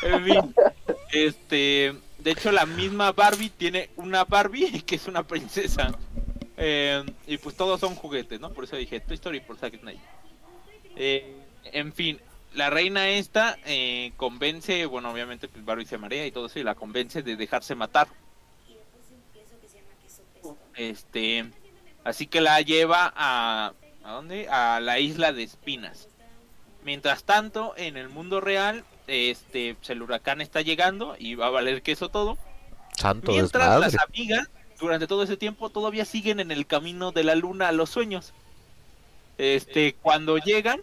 En fin, este. De hecho, la misma Barbie tiene una Barbie [LAUGHS] que es una princesa. Eh, y pues todos son juguetes, ¿no? Por eso dije Toy Story por Zack Snyder. Eh, en fin, la reina esta eh, convence, bueno, obviamente pues Barbie se marea y todo eso, y la convence de dejarse matar. Este, así que la lleva a, ¿a dónde? A la isla de Espinas. Mientras tanto, en el mundo real, este, pues, el huracán está llegando y va a valer queso todo. Santo Mientras desmadre. las amigas, durante todo ese tiempo, todavía siguen en el camino de la luna a los sueños. Este, cuando llegan,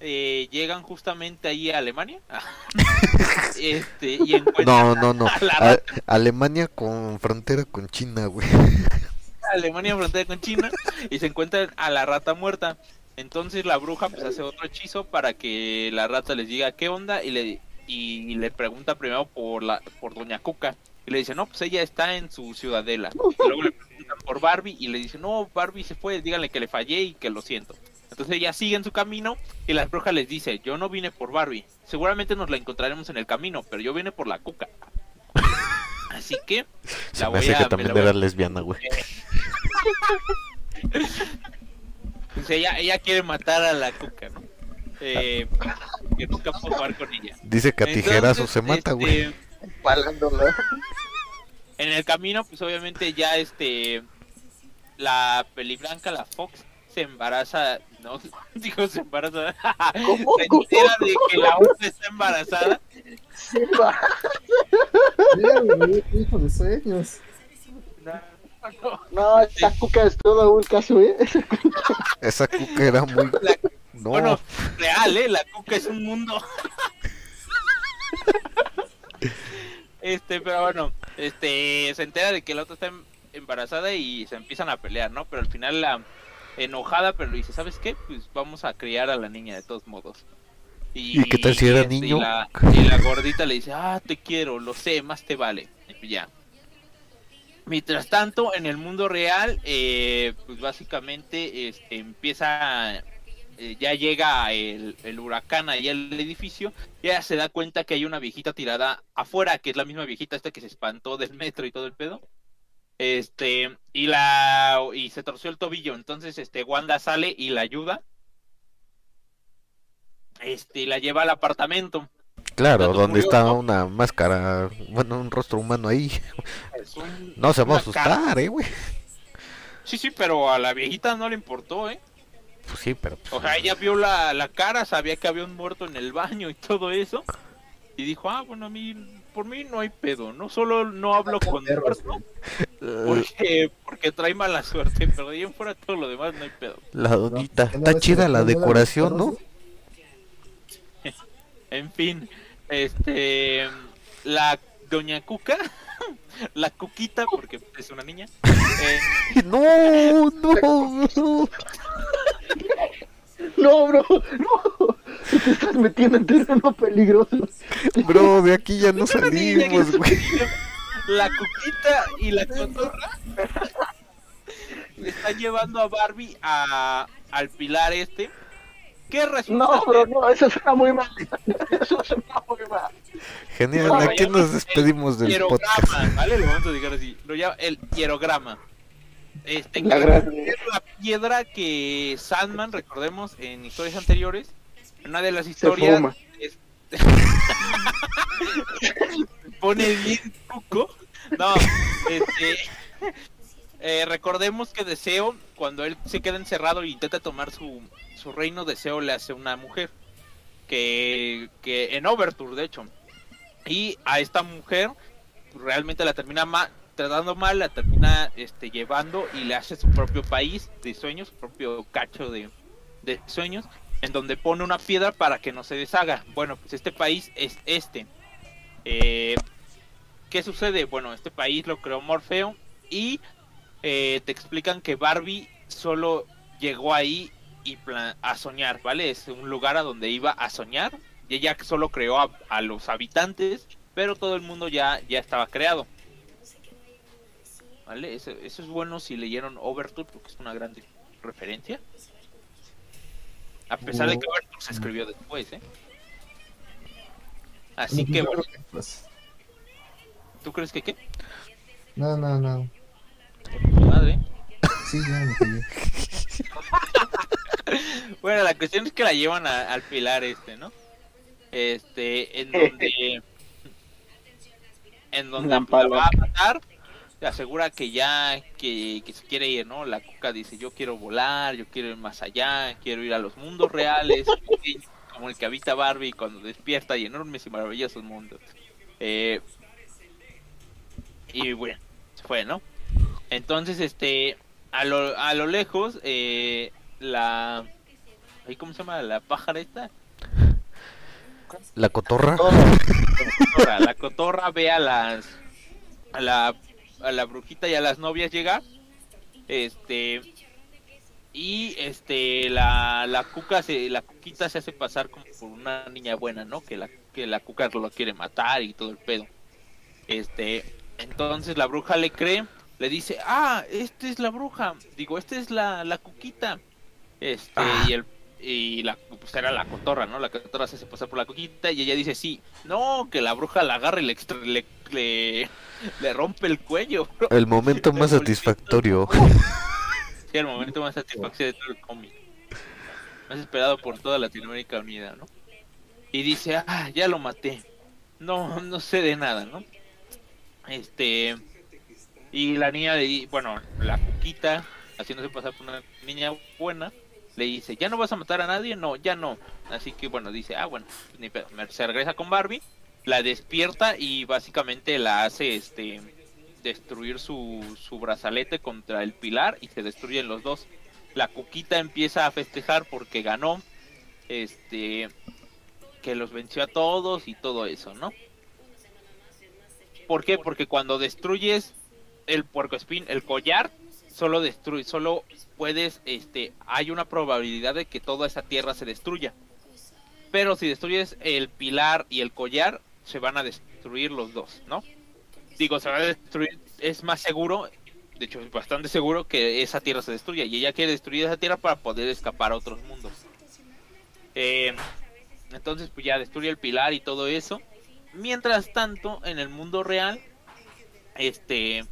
eh, llegan justamente ahí a Alemania. [LAUGHS] este, y encuentran No, no, no. a A-. Alemania con frontera con China, güey. Alemania frontera con China y se encuentran a la rata muerta. Entonces la bruja pues hace otro hechizo para que la rata les diga qué onda y le y le pregunta primero por la por Doña Cuca y le dice no pues ella está en su ciudadela. Y luego le preguntan por Barbie y le dice no Barbie se fue díganle que le fallé y que lo siento. Entonces ella sigue en su camino y la bruja les dice yo no vine por Barbie seguramente nos la encontraremos en el camino pero yo vine por la Cuca. Así que Se La me voy hace a- que también era lesbiana, güey. Pues ella, ella quiere matar a la cuca, ¿no? Eh, que nunca pudo jugar con ella. Dice que a tijerazo Entonces, se mata, este, güey. Palándola. En el camino, pues obviamente ya este la peliblanca, la Fox, se embaraza, no, [LAUGHS] digo se embaraza, [LAUGHS] ¿Cómo? se entera de que la otra está embarazada Se va. Mira, güey, hijo de sueños. No, esa cuca es todo un caso, ¿eh? [LAUGHS] Esa cuca era muy. [LAUGHS] La- No, Bueno, real, ¿eh? La cuca es un mundo. este, pero bueno, este, se entera de que la otra está em- embarazada y se empiezan a pelear, ¿no? Pero al final la enojada, pero le dice, ¿sabes qué? Pues vamos a criar a la niña de todos modos. ¿Y qué tal si era este, niño? Y la, y la gordita le dice, ah, te quiero, lo sé, más te vale. Y ya. Mientras tanto, en el mundo real, eh, pues básicamente este, empieza, eh, ya llega el, huracán ahí al edificio, y ella se da cuenta que hay una viejita tirada afuera, que es la misma viejita esta que se espantó del metro y todo el pedo. Este, y la, y se torció el tobillo, entonces este, Wanda sale y la ayuda. Este, y la lleva al apartamento. Claro, donde curioso. está una máscara, bueno, un rostro humano ahí. Un- No se va a cara. asustar, eh, güey. Sí, sí, pero a la viejita no le importó, ¿eh? Pues sí, pero. pues, O sea, ella vio la, la cara, sabía que había un muerto en el baño y todo eso. Y dijo, ah, bueno, a mí, por mí no hay pedo, no solo no hablo con Perros, eh, porque, porque trae mala suerte, pero de ahí en fuera todo lo demás no hay pedo. La donita. ¿qué no Está chida la no decoración, ¿no? En fin, este, la doña Cuca, [LAUGHS] la Cuquita, porque es una niña, eh, [LAUGHS] No, no, no. [LAUGHS] No, bro, no. Te estás metiendo en terreno peligroso. Bro, de aquí ya no salimos, güey. la Cuquita y la Cotorra están llevando a Barbie a, al pilar este. ¿Qué resulta? No, bro, no, eso suena muy mal. Eso suena muy mal. Genial, No, aquí nos no- despedimos del podcast. hierograma, ¿vale? Lo vamos a dejar así. Lo llama el hierograma. Este, La es la piedra que Sandman, recordemos, en historias anteriores, en una de las historias es- [LAUGHS] pone bien cuco. No, este, eh, recordemos que Deseo, cuando él se queda encerrado e intenta tomar su, su reino, Deseo le hace una mujer. Que, que en Overture, de hecho. Y a esta mujer realmente la termina ma- tratando mal, la termina este, llevando y le hace su propio país de sueños, su propio cacho de, de sueños, en donde pone una piedra para que no se deshaga. Bueno, pues este país es este. Eh, ¿Qué sucede? Bueno, este país lo creó Morfeo y eh, te explican que Barbie solo llegó ahí y pla- a soñar, ¿vale? Es un lugar a donde iba a soñar y ella solo creó a, a los habitantes, pero todo el mundo ya, ya estaba creado. ¿Vale? Eso, eso es bueno si leyeron Overture porque es una gran referencia. A pesar de que Overture se escribió después, ¿eh? Así que, bueno, ¿tú crees que qué? No, no, no. Madre. Sí, ya me. [LAUGHS] [LAUGHS] Bueno, la cuestión es que la llevan a- al pilar este, ¿no? Este, en [LAUGHS] donde en donde La la va a matar, se asegura que ya que, que se quiere ir, ¿no? La cuca dice, yo quiero volar, yo quiero ir más allá, quiero ir a los mundos reales, [LAUGHS] como el que habita Barbie cuando despierta y enormes y maravillosos mundos. Eh, y bueno, se fue, ¿no? Entonces, este, a lo, a lo lejos, eh, la... ¿ahí ¿Cómo se llama? La pájara esta. La cotorra. cotorra. La cotorra ve a las... A la, a la brujita y a las novias llegar. Este... Y este la, la cuca se la cuquita se hace pasar como por una niña buena, ¿no? Que la que la cuca lo quiere matar y todo el pedo. Este, entonces la bruja le cree, le dice, "Ah, esta es la bruja." Digo, "Esta es la la cuquita." Este, Ah. y el y la pues era la cotorra, ¿no? La cotorra se hace pasar por la cuquita y ella dice, "Sí." No, que la bruja la agarra y le extra- le, le, le rompe el cuello. bro. [LAUGHS] El momento más satisfactorio. [LAUGHS] Sí, el momento más satisfactorio de todo el cómic. Más esperado por toda Latinoamérica Unida, ¿no? Y dice, ah, ya lo maté. No, no sé de nada, ¿no? Este. Y la niña, de, bueno, la cuquita, haciéndose pasar por una niña buena, le dice, ¿ya no vas a matar a nadie? No, ya no. Así que, bueno, dice, ah, bueno, ni se regresa con Barbie, la despierta y básicamente la hace, este. destruir su, su brazalete contra el pilar y se destruyen los dos. La Cuquita empieza a festejar porque ganó, este, que los venció a todos y todo eso, ¿no? ¿Por qué? Porque cuando destruyes el puerco espín, el collar, solo destruye, solo puedes, este, hay una probabilidad de que toda esa tierra se destruya. Pero si destruyes el pilar y el collar, se van a destruir los dos, ¿no? Digo, se va a destruir, es más seguro, de hecho es bastante seguro que esa tierra se destruya. Y ella quiere destruir esa tierra para poder escapar a otros mundos. Eh, entonces, pues ya destruye el pilar y todo eso. Mientras tanto, en el mundo real, este,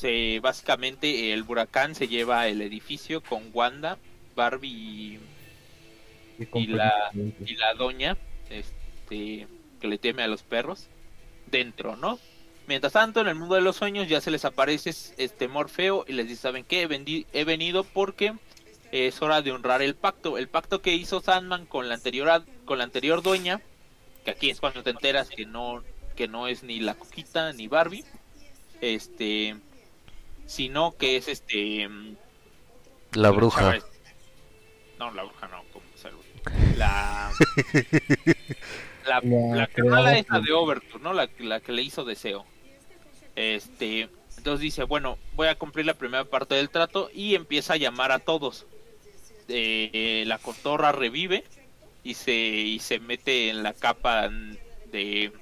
se básicamente el huracán se lleva el edificio con Wanda, Barbie y, y la y la doña, este, que le teme a los perros dentro, ¿no? Mientras tanto, en el mundo de los sueños ya se les aparece este Morfeo y les dice, ¿saben qué? He, venido porque es hora de honrar el pacto. El pacto que hizo Sandman con la anterior con la anterior dueña, que aquí es cuando te enteras que no que no es ni la Coquita ni Barbie, este, sino que es este mm, La bruja. No, la bruja no, como [LAUGHS] La la, La la carnala esa de Overture, ¿no? La, la que le hizo deseo. Este, entonces dice, bueno, voy a cumplir la primera parte del trato y empieza a llamar a todos. Eh, la cotorra revive y se y se mete en la capa de,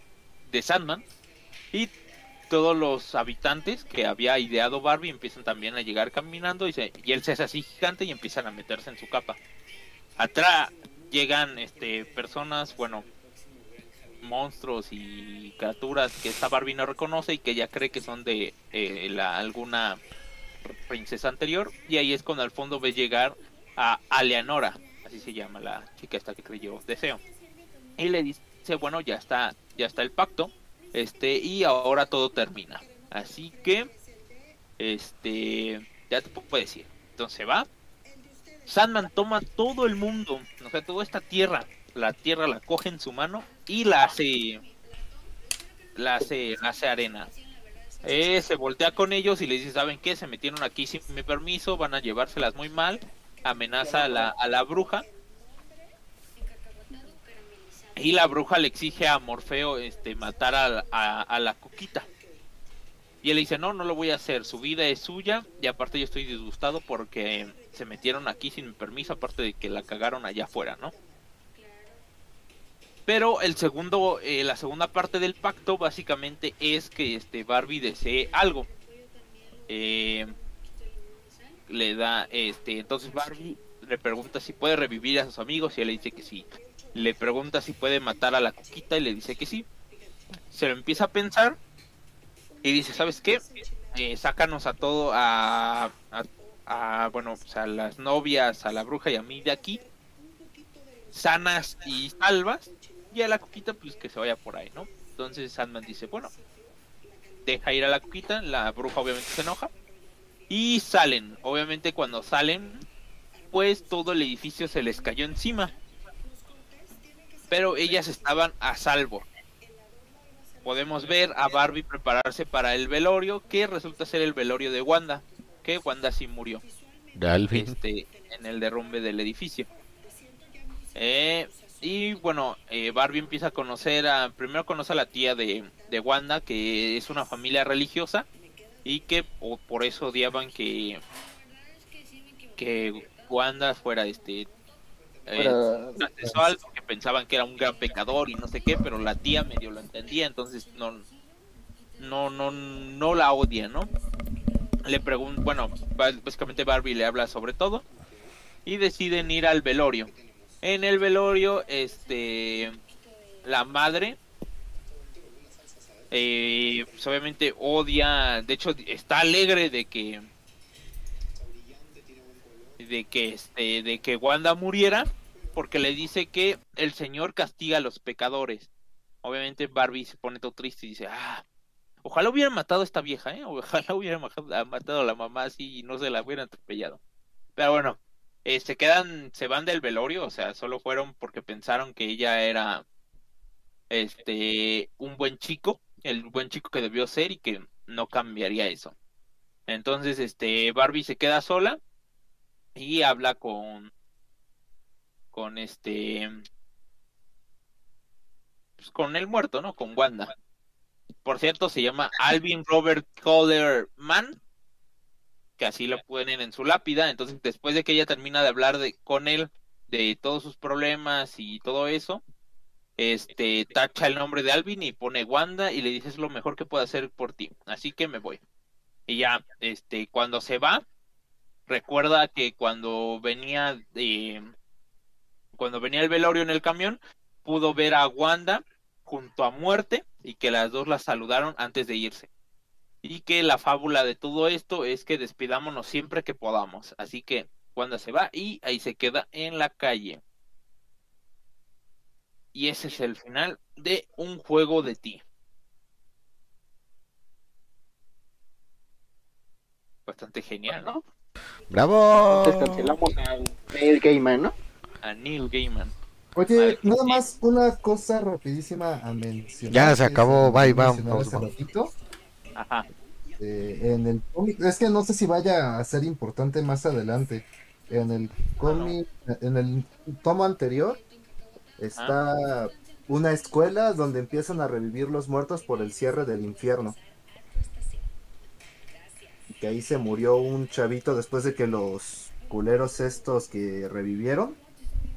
de Sandman y todos los habitantes que había ideado Barbie empiezan también a llegar caminando y, se- y él se hace así gigante y empiezan a meterse en su capa. Atrás llegan este personas, bueno, monstruos y criaturas que esta Barbie no reconoce y que ella cree que son de eh, la, alguna princesa anterior y ahí es cuando al fondo ve llegar a Aleanora, así se llama la chica esta que creyó deseo. Y le dice, bueno, ya está, ya está el pacto, este, y ahora todo termina. Así que, este, ya te puedo decir. Entonces va. Sandman toma todo el mundo, o sea, toda esta tierra, la tierra la coge en su mano y la hace, la hace, la hace arena. Eh, se voltea con ellos y les dice, ¿saben qué? Se metieron aquí sin mi permiso, van a llevárselas muy mal. Amenaza a la, a la bruja. Y la bruja le exige a Morfeo este, matar a, a- a la coquita. Y él le dice, no, no lo voy a hacer, su vida es suya y aparte yo estoy disgustado porque se metieron aquí sin mi permiso, aparte de que la cagaron allá afuera, ¿no? Pero el segundo, eh, la segunda parte del pacto básicamente es que este Barbie desee algo. Eh, le da, este, entonces Barbie le pregunta si puede revivir a sus amigos y él le dice que sí. Le pregunta si puede matar a la coquita y le dice que sí. Se lo empieza a pensar y dice, ¿sabes qué? Eh, sácanos a todo, a, a, bueno, pues a las novias, a la bruja y a mí de aquí, sanas y salvas, y a la coquita pues que se vaya por ahí, ¿no? Entonces Sandman dice, bueno, deja ir a la coquita, la bruja obviamente se enoja, y salen, obviamente cuando salen, pues todo el edificio se les cayó encima, pero ellas estaban a salvo. Podemos ver a Barbie prepararse para el velorio, que resulta ser el velorio de Wanda, que Wanda sí murió este, en el derrumbe del edificio. Eh, y bueno, eh, Barbie empieza a conocer a, primero conoce a la tía de, de Wanda, que es una familia religiosa y que o- por eso odiaban que, que Wanda fuera este eh, transexual, pensaban que era un gran pecador y no sé qué, pero la tía medio lo entendía, entonces no, no, no, no la odia, ¿no? Le pregunta, bueno, básicamente Barbie le habla sobre todo y deciden ir al velorio. En el velorio, este, la madre, eh, pues obviamente odia, de hecho está alegre de que, de que, este, de que Wanda muriera, porque le dice que el Señor castiga a los pecadores. Obviamente Barbie se pone todo triste y dice, ah, ojalá hubieran matado a esta vieja, ¿eh? [LAUGHS] Ojalá hubieran matado, matado a la mamá así y no se la hubieran atropellado. Pero bueno, eh, se quedan, se van del velorio, o sea, solo fueron porque pensaron que ella era este un buen chico, el buen chico que debió ser y que no cambiaría eso. Entonces, este, Barbie se queda sola y habla con, con este, pues, con el muerto, ¿no? Con Wanda. Por cierto, se llama Alvin Robert Collerman, que así lo ponen en su lápida. Entonces, después de que ella termina de hablar de, con él de todos sus problemas y todo eso, este, tacha el nombre de Alvin y pone Wanda y le dice es lo mejor que puedo hacer por ti. Así que me voy. Y ya, este, cuando se va, recuerda que cuando venía de, cuando venía el velorio en el camión, pudo ver a Wanda junto a Muerte y que las dos la saludaron antes de irse. Y que la fábula de todo esto es que despidámonos siempre que podamos. Así que Wanda se va y ahí se queda en la calle. Y ese es el final de un juego de ti. Bastante genial, ¿no? ¡Bravo! Entonces cancelamos al Neil Gaiman, ¿no? A Neil Gaiman. Oye, nada más una cosa rapidísima a mencionar. Ya se acabó, bye, vamos, Ajá. eh, en el cómic, es que no sé si vaya a ser importante más adelante. En el cómic, en el tomo anterior, está una escuela donde empiezan a revivir los muertos por el cierre del infierno. Y que ahí se murió un chavito después de que los culeros estos que revivieron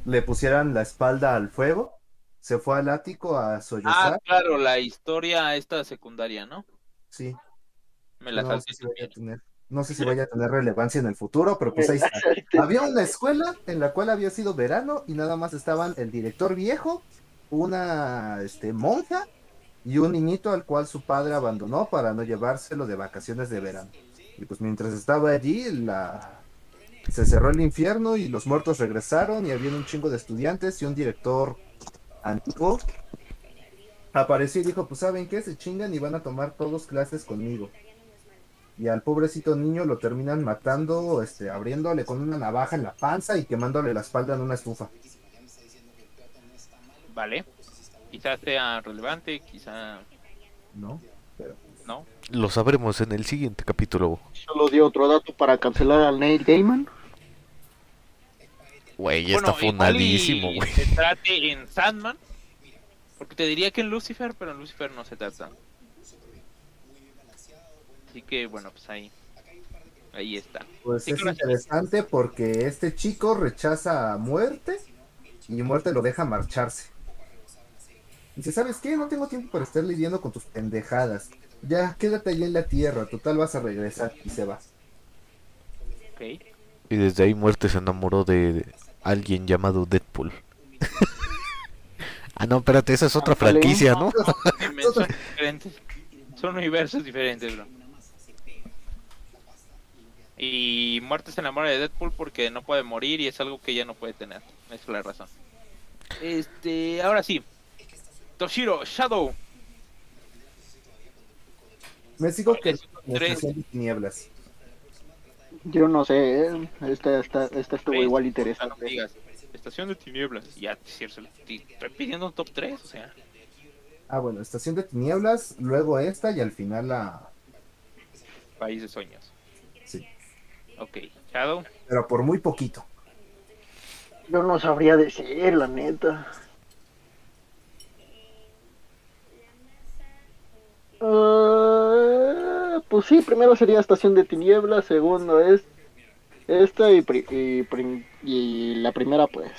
le pusieran la espalda al fuego. Se fue al ático a Ah, sollozar. claro, la historia esta secundaria, ¿no? Sí, Me la no salté sé, si vaya a también. tener, no sé si vaya a tener relevancia en el futuro, pero pues ahí está. [LAUGHS] Había una escuela en la cual había sido verano y nada más estaban el director viejo, una este, monja y un niñito al cual su padre abandonó para no llevárselo de vacaciones de verano. Y pues mientras estaba allí, la... se cerró el infierno y los muertos regresaron y había un chingo de estudiantes y un director antiguo. Apareció y dijo, pues saben qué, se chingan y van a tomar todos clases conmigo. Y al pobrecito niño lo terminan matando, este, abriéndole con una navaja en la panza y quemándole la espalda en una estufa. Vale. Quizás sea relevante, quizá ¿No? No. Lo sabremos en el siguiente capítulo. Solo dio otro dato para cancelar al Neil Gaiman. Güey, ya está funadísimo, güey. Se trate en Sandman. Porque te diría que en Lucifer, pero en Lucifer no se trata. Así que bueno, pues ahí. Ahí está. Pues Sí, es interesante porque este chico rechaza a muerte y muerte lo deja marcharse. Dice, ¿sabes qué? No tengo tiempo para estar lidiando con tus pendejadas. Ya, quédate allí en la tierra, total vas a regresar y se va. Ok. Y desde ahí Muerte se enamoró de alguien llamado Deadpool. [LAUGHS] ah, no, espérate, esa es otra franquicia, ¿no? [LAUGHS] Diferentes. Son universos diferentes, bro. Y Muerte se enamora de Deadpool porque no puede morir y es algo que ella no puede tener. Esa es la razón. Este, ahora sí. Toshiro, Shadow. Me sigo que de tinieblas. Yo no sé, ¿eh? esta, esta, esta estuvo Tres. igual interesante. Estación de tinieblas. Ya, si estoy pidiendo un top 3, o sea. Ah, bueno, estación de tinieblas, luego esta y al final la... País de sueños. Sí, Ok, Shadow. pero por muy poquito. Yo no sabría decir, la neta. Ah, pues sí, primero sería Estación de Tinieblas, segundo es esta y, pri- y, la primera pues...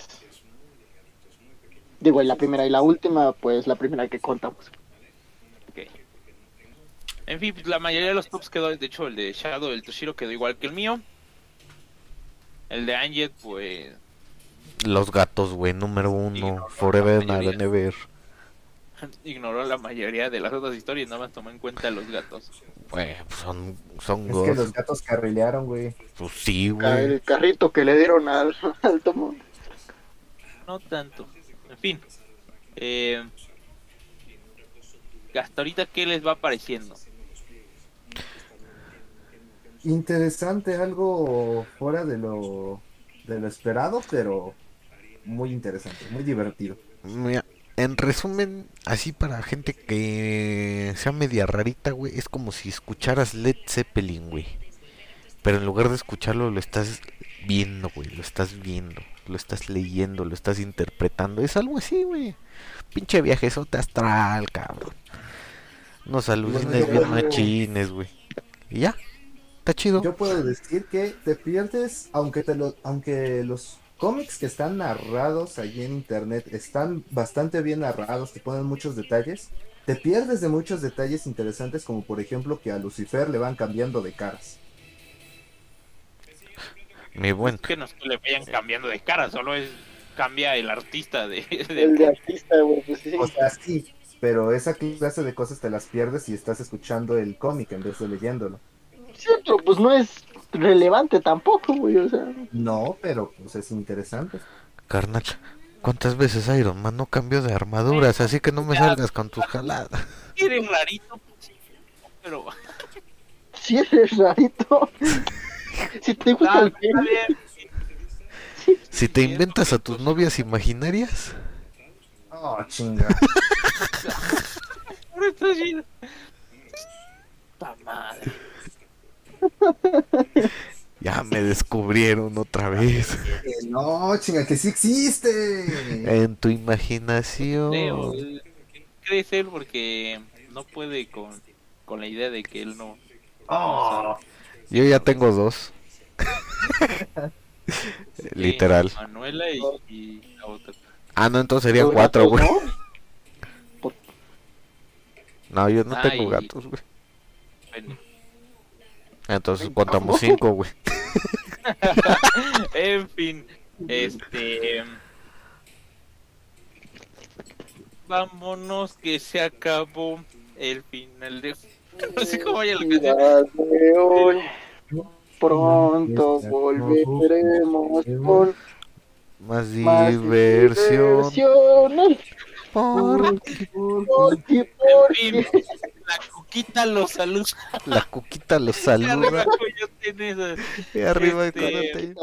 Digo, y la primera y la última, pues la primera que contamos. Ok. En fin, pues, la mayoría de los tops quedó, de hecho el de Shadow, el Toshiro quedó igual que el mío. El de Anjet, pues Los gatos, güey, número uno. Forever and. [LAUGHS] Ignoró la mayoría de las otras historias, nada más tomó en cuenta los gatos. Güey, pues son, son Es que los gatos carrilearon, güey. Pues sí, güey. El carrito que le dieron al, [LAUGHS] al tomo. No tanto. En fin. Eh, hasta ahorita, ¿qué les va pareciendo? Interesante, algo fuera de lo, de lo esperado, pero muy interesante, muy divertido. Mira, En resumen, así para gente que sea media rarita, güey, es como si escucharas Led Zeppelin, güey. Pero en lugar de escucharlo, lo estás viendo, güey, lo estás viendo, lo estás leyendo, lo estás interpretando. Es algo así, güey. Pinche viajezote astral, cabrón. Unos alucines bien machines, güey. Y ya, está chido. Yo puedo decir que te pierdes, aunque te lo, aunque los cómics que están narrados allí en internet están bastante bien narrados, te ponen muchos detalles. Te pierdes de muchos detalles interesantes, como por ejemplo que a Lucifer le van cambiando de caras. Mi buen. Es que no es que le vayan cambiando de cara, solo es cambia el artista de, [LAUGHS] de- El de artista, güey, pues sí. O sea, sí, pero esa clase de cosas te las pierdes si estás escuchando el cómic en vez de leyéndolo. Pero pues no es relevante tampoco, güey, o sea. No, pero pues es interesante. Carnal, ¿cuántas veces Iron Man no cambió de armaduras? Así que no me salgas con tus jaladas. [LAUGHS] Eres rarito, pues, sí, pero [LAUGHS] Si eres rarito. [LAUGHS] si te gusta el bien. Si te inventas a tus novias imaginarias, Oh, chinga. Madre. [LAUGHS] ya me descubrieron otra vez. No, chinga, que sí existe. En tu imaginación. Él- crees él porque no puede con, con la idea de que él no. Oh, Yo ya tengo dos. [LAUGHS] Literal. Manuela y, y la otra. Ah, no, entonces serían cuatro, güey. ¿no? No, yo no Ah, tengo y- gatos, güey. Bueno. Entonces contamos cinco, güey. [LAUGHS] en fin, este. Vámonos que se acabó el final de. No sé cómo vaya la canción. Pronto volveremos con Más más diversión. diversión. Por Porque, [LAUGHS] En fin, porque. la coquita los saluda. la cuquita [LAUGHS] Y arriba saluda. Y arriba Este,